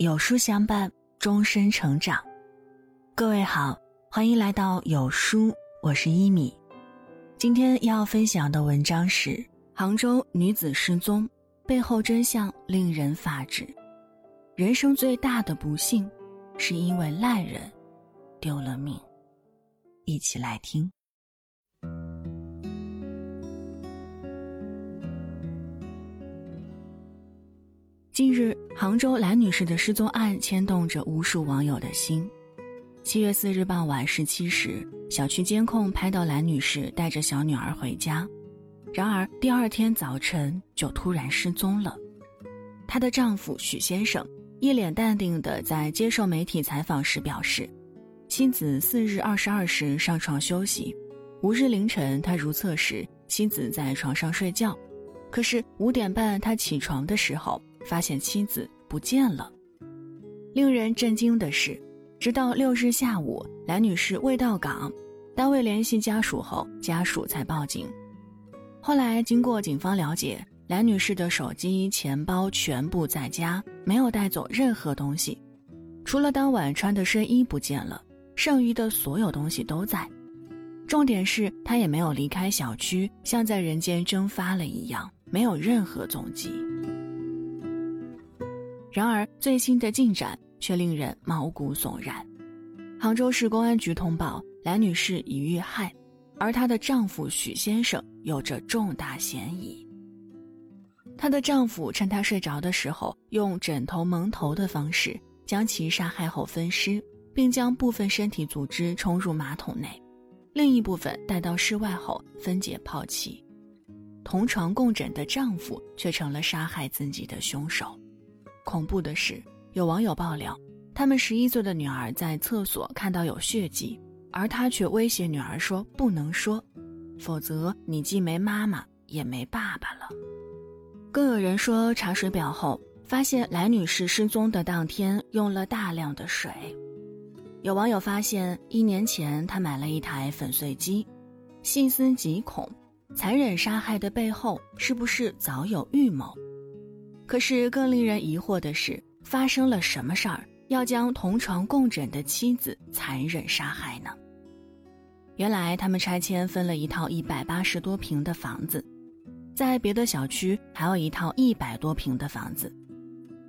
有书相伴，终身成长。各位好，欢迎来到有书，我是一米。今天要分享的文章是：杭州女子失踪，背后真相令人发指。人生最大的不幸，是因为烂人丢了命。一起来听。近日，杭州蓝女士的失踪案牵动着无数网友的心。七月四日傍晚十七时，小区监控拍到蓝女士带着小女儿回家，然而第二天早晨就突然失踪了。她的丈夫许先生一脸淡定地在接受媒体采访时表示，妻子四日二十二时上床休息，五日凌晨他如厕时，妻子在床上睡觉，可是五点半他起床的时候。发现妻子不见了。令人震惊的是，直到六日下午，蓝女士未到岗，单位联系家属后，家属才报警。后来经过警方了解，蓝女士的手机、钱包全部在家，没有带走任何东西，除了当晚穿的睡衣不见了，剩余的所有东西都在。重点是她也没有离开小区，像在人间蒸发了一样，没有任何踪迹。然而，最新的进展却令人毛骨悚然。杭州市公安局通报，蓝女士已遇害，而她的丈夫许先生有着重大嫌疑。她的丈夫趁她睡着的时候，用枕头蒙头的方式将其杀害后分尸，并将部分身体组织冲入马桶内，另一部分带到室外后分解抛弃。同床共枕的丈夫却成了杀害自己的凶手。恐怖的是，有网友爆料，他们十一岁的女儿在厕所看到有血迹，而他却威胁女儿说：“不能说，否则你既没妈妈也没爸爸了。”更有人说，查水表后发现来女士失踪的当天用了大量的水。有网友发现，一年前他买了一台粉碎机，细思极恐，残忍杀害的背后是不是早有预谋？可是更令人疑惑的是，发生了什么事儿，要将同床共枕的妻子残忍杀害呢？原来他们拆迁分了一套一百八十多平的房子，在别的小区还有一套一百多平的房子，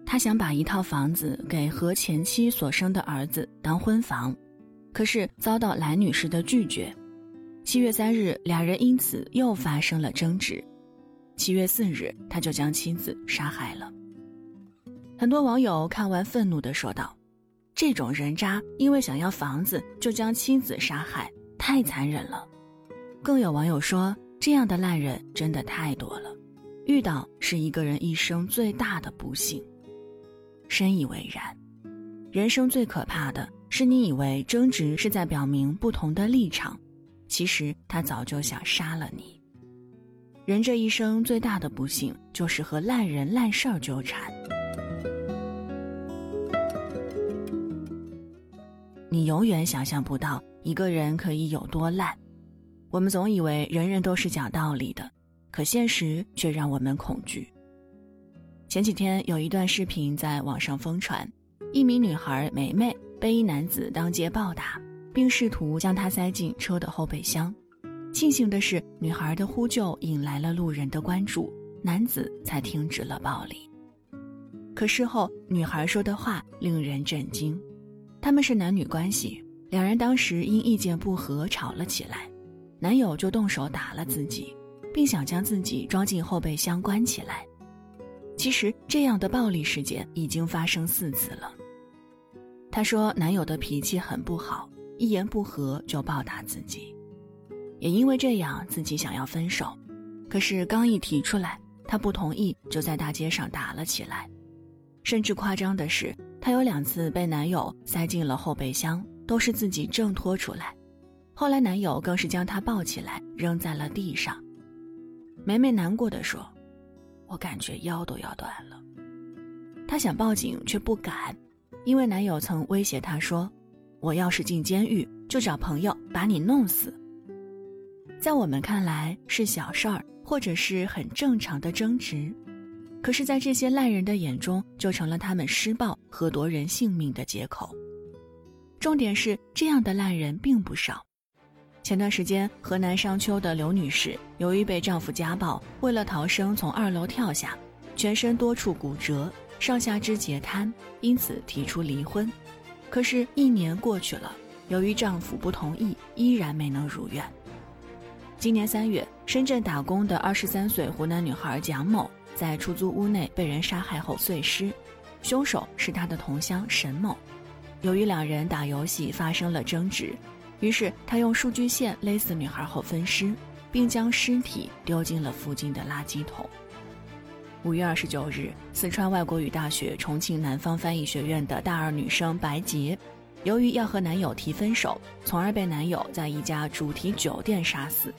他想把一套房子给和前妻所生的儿子当婚房，可是遭到蓝女士的拒绝。七月三日，俩人因此又发生了争执。七月四日，他就将妻子杀害了。很多网友看完愤怒地说道：“这种人渣，因为想要房子就将妻子杀害，太残忍了。”更有网友说：“这样的烂人真的太多了，遇到是一个人一生最大的不幸。”深以为然。人生最可怕的是，你以为争执是在表明不同的立场，其实他早就想杀了你。人这一生最大的不幸，就是和烂人烂事儿纠缠。你永远想象不到一个人可以有多烂。我们总以为人人都是讲道理的，可现实却让我们恐惧。前几天有一段视频在网上疯传，一名女孩梅梅被一男子当街暴打，并试图将她塞进车的后备箱。庆幸的是，女孩的呼救引来了路人的关注，男子才停止了暴力。可事后，女孩说的话令人震惊：他们是男女关系，两人当时因意见不合吵了起来，男友就动手打了自己，并想将自己装进后备箱关起来。其实，这样的暴力事件已经发生四次了。她说，男友的脾气很不好，一言不合就暴打自己。也因为这样，自己想要分手，可是刚一提出来，他不同意，就在大街上打了起来。甚至夸张的是，她有两次被男友塞进了后备箱，都是自己挣脱出来。后来男友更是将她抱起来扔在了地上。梅梅难过的说：“我感觉腰都要断了。”她想报警却不敢，因为男友曾威胁她说：“我要是进监狱，就找朋友把你弄死。”在我们看来是小事儿，或者是很正常的争执，可是，在这些烂人的眼中，就成了他们施暴和夺人性命的借口。重点是，这样的烂人并不少。前段时间，河南商丘的刘女士由于被丈夫家暴，为了逃生从二楼跳下，全身多处骨折，上下肢截瘫，因此提出离婚。可是，一年过去了，由于丈夫不同意，依然没能如愿。今年三月，深圳打工的二十三岁湖南女孩蒋某在出租屋内被人杀害后碎尸，凶手是她的同乡沈某。由于两人打游戏发生了争执，于是他用数据线勒死女孩后分尸，并将尸体丢进了附近的垃圾桶。五月二十九日，四川外国语大学重庆南方翻译学院的大二女生白洁，由于要和男友提分手，从而被男友在一家主题酒店杀死。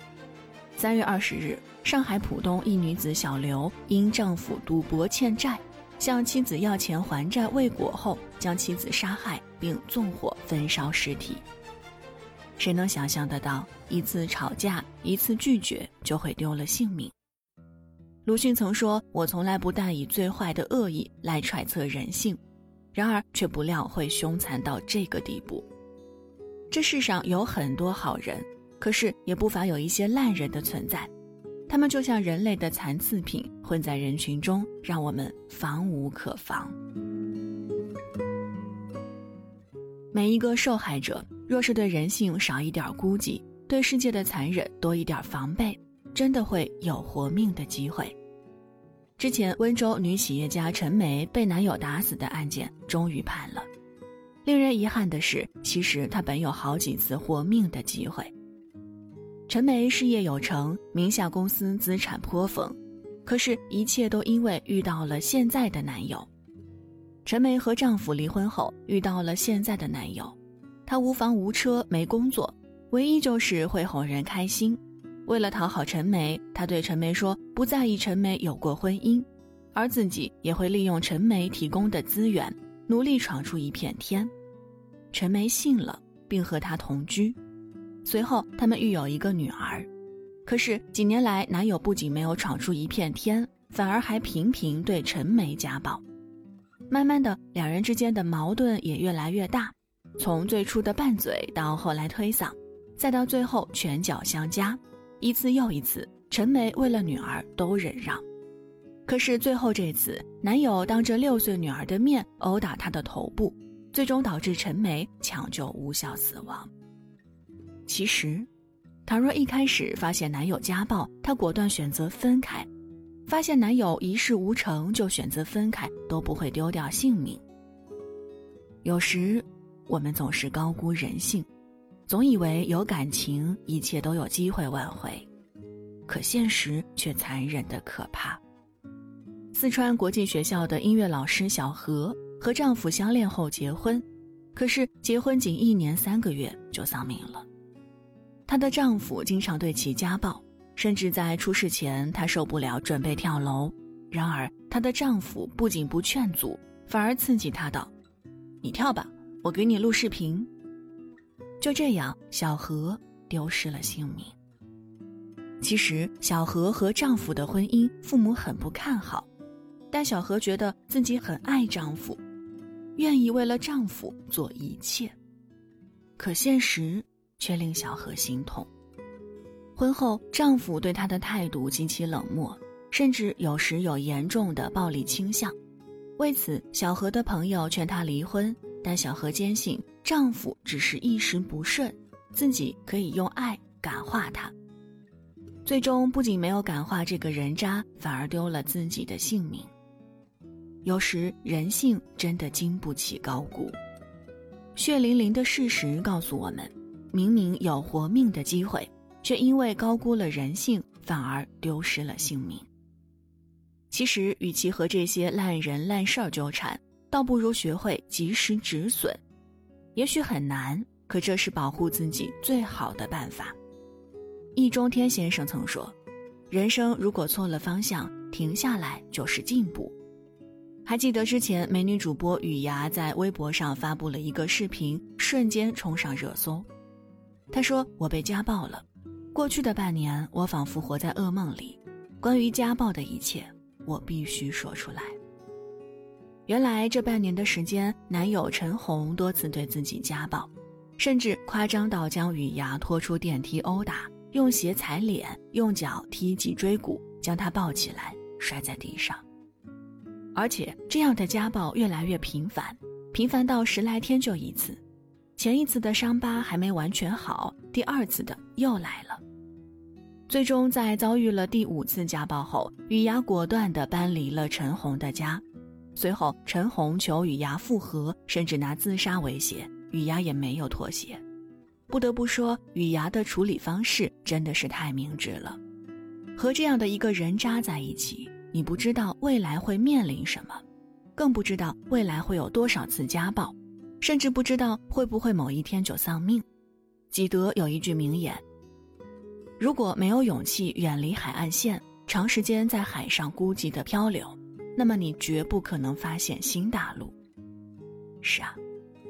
三月二十日，上海浦东一女子小刘因丈夫赌博欠债，向妻子要钱还债未果后，将妻子杀害并纵火焚烧尸体。谁能想象得到，一次吵架，一次拒绝，就会丢了性命？鲁迅曾说：“我从来不带以最坏的恶意来揣测人性，然而却不料会凶残到这个地步。这世上有很多好人。”可是也不乏有一些烂人的存在，他们就像人类的残次品，混在人群中，让我们防无可防。每一个受害者，若是对人性少一点估计，对世界的残忍多一点防备，真的会有活命的机会。之前温州女企业家陈梅被男友打死的案件终于判了，令人遗憾的是，其实她本有好几次活命的机会。陈梅事业有成，名下公司资产颇丰，可是，一切都因为遇到了现在的男友。陈梅和丈夫离婚后，遇到了现在的男友，她无房无车，没工作，唯一就是会哄人开心。为了讨好陈梅，她对陈梅说不在意陈梅有过婚姻，而自己也会利用陈梅提供的资源，努力闯出一片天。陈梅信了，并和他同居。随后，他们育有一个女儿，可是几年来，男友不仅没有闯出一片天，反而还频频对陈梅家暴。慢慢的，两人之间的矛盾也越来越大，从最初的拌嘴到后来推搡，再到最后拳脚相加，一次又一次，陈梅为了女儿都忍让。可是最后这次，男友当着六岁女儿的面殴打她的头部，最终导致陈梅抢救无效死亡。其实，倘若一开始发现男友家暴，她果断选择分开；发现男友一事无成就选择分开，都不会丢掉性命。有时，我们总是高估人性，总以为有感情一切都有机会挽回，可现实却残忍的可怕。四川国际学校的音乐老师小何和丈夫相恋后结婚，可是结婚仅一年三个月就丧命了。她的丈夫经常对其家暴，甚至在出事前，她受不了，准备跳楼。然而，她的丈夫不仅不劝阻，反而刺激她道：“你跳吧，我给你录视频。”就这样，小何丢失了性命。其实，小何和丈夫的婚姻，父母很不看好，但小何觉得自己很爱丈夫，愿意为了丈夫做一切。可现实。却令小何心痛。婚后，丈夫对她的态度极其冷漠，甚至有时有严重的暴力倾向。为此，小何的朋友劝她离婚，但小何坚信丈夫只是一时不顺，自己可以用爱感化他。最终，不仅没有感化这个人渣，反而丢了自己的性命。有时，人性真的经不起高估。血淋淋的事实告诉我们。明明有活命的机会，却因为高估了人性，反而丢失了性命。其实，与其和这些烂人烂事儿纠缠，倒不如学会及时止损。也许很难，可这是保护自己最好的办法。易中天先生曾说：“人生如果错了方向，停下来就是进步。”还记得之前美女主播雨芽在微博上发布了一个视频，瞬间冲上热搜。他说：“我被家暴了，过去的半年，我仿佛活在噩梦里。关于家暴的一切，我必须说出来。原来这半年的时间，男友陈红多次对自己家暴，甚至夸张到将雨芽拖出电梯殴打，用鞋踩脸，用脚踢脊椎骨，将她抱起来摔在地上。而且这样的家暴越来越频繁，频繁到十来天就一次。前一次的伤疤还没完全好，第二次的又来了。最终在遭遇了第五次家暴后，雨芽果断地搬离了陈红的家。随后，陈红求雨芽复合，甚至拿自杀威胁，雨芽也没有妥协。不得不说，雨芽的处理方式真的是太明智了。和这样的一个人渣在一起，你不知道未来会面临什么，更不知道未来会有多少次家暴，甚至不知道会不会某一天就丧命。纪德有一句名言：“如果没有勇气远离海岸线，长时间在海上孤寂的漂流。”那么你绝不可能发现新大陆。是啊，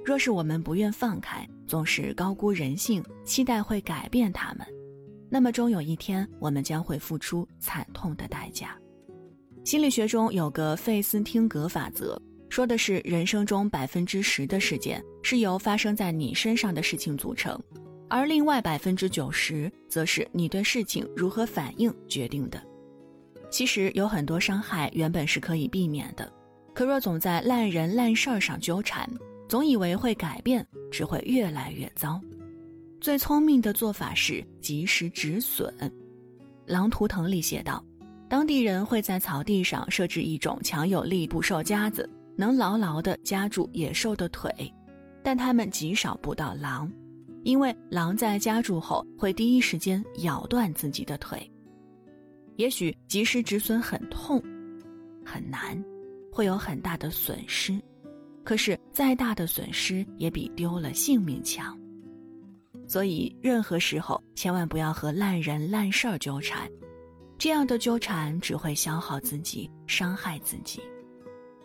若是我们不愿放开，总是高估人性，期待会改变他们，那么终有一天我们将会付出惨痛的代价。心理学中有个费斯汀格法则，说的是人生中百分之十的事件是由发生在你身上的事情组成，而另外百分之九十则是你对事情如何反应决定的。其实有很多伤害原本是可以避免的，可若总在烂人烂事儿上纠缠，总以为会改变，只会越来越糟。最聪明的做法是及时止损。《狼图腾》里写道，当地人会在草地上设置一种强有力捕兽夹子，能牢牢地夹住野兽的腿，但他们极少捕到狼，因为狼在夹住后会第一时间咬断自己的腿。也许及时止损很痛，很难，会有很大的损失。可是再大的损失也比丢了性命强。所以任何时候千万不要和烂人烂事儿纠缠，这样的纠缠只会消耗自己，伤害自己。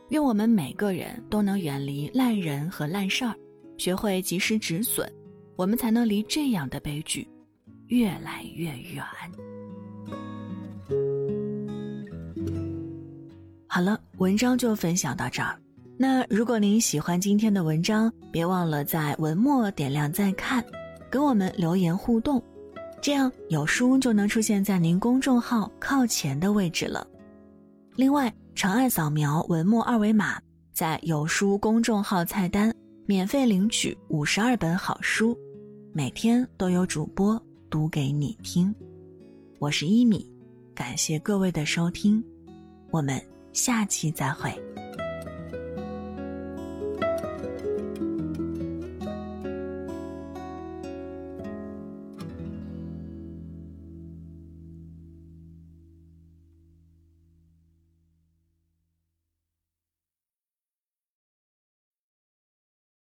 愿我们每个人都能远离烂人和烂事儿，学会及时止损，我们才能离这样的悲剧越来越远。好了，文章就分享到这儿。那如果您喜欢今天的文章，别忘了在文末点亮再看，跟我们留言互动，这样有书就能出现在您公众号靠前的位置了。另外，长按扫描文末二维码，在有书公众号菜单免费领取五十二本好书，每天都有主播读给你听。我是一米，感谢各位的收听，我们。下期再会。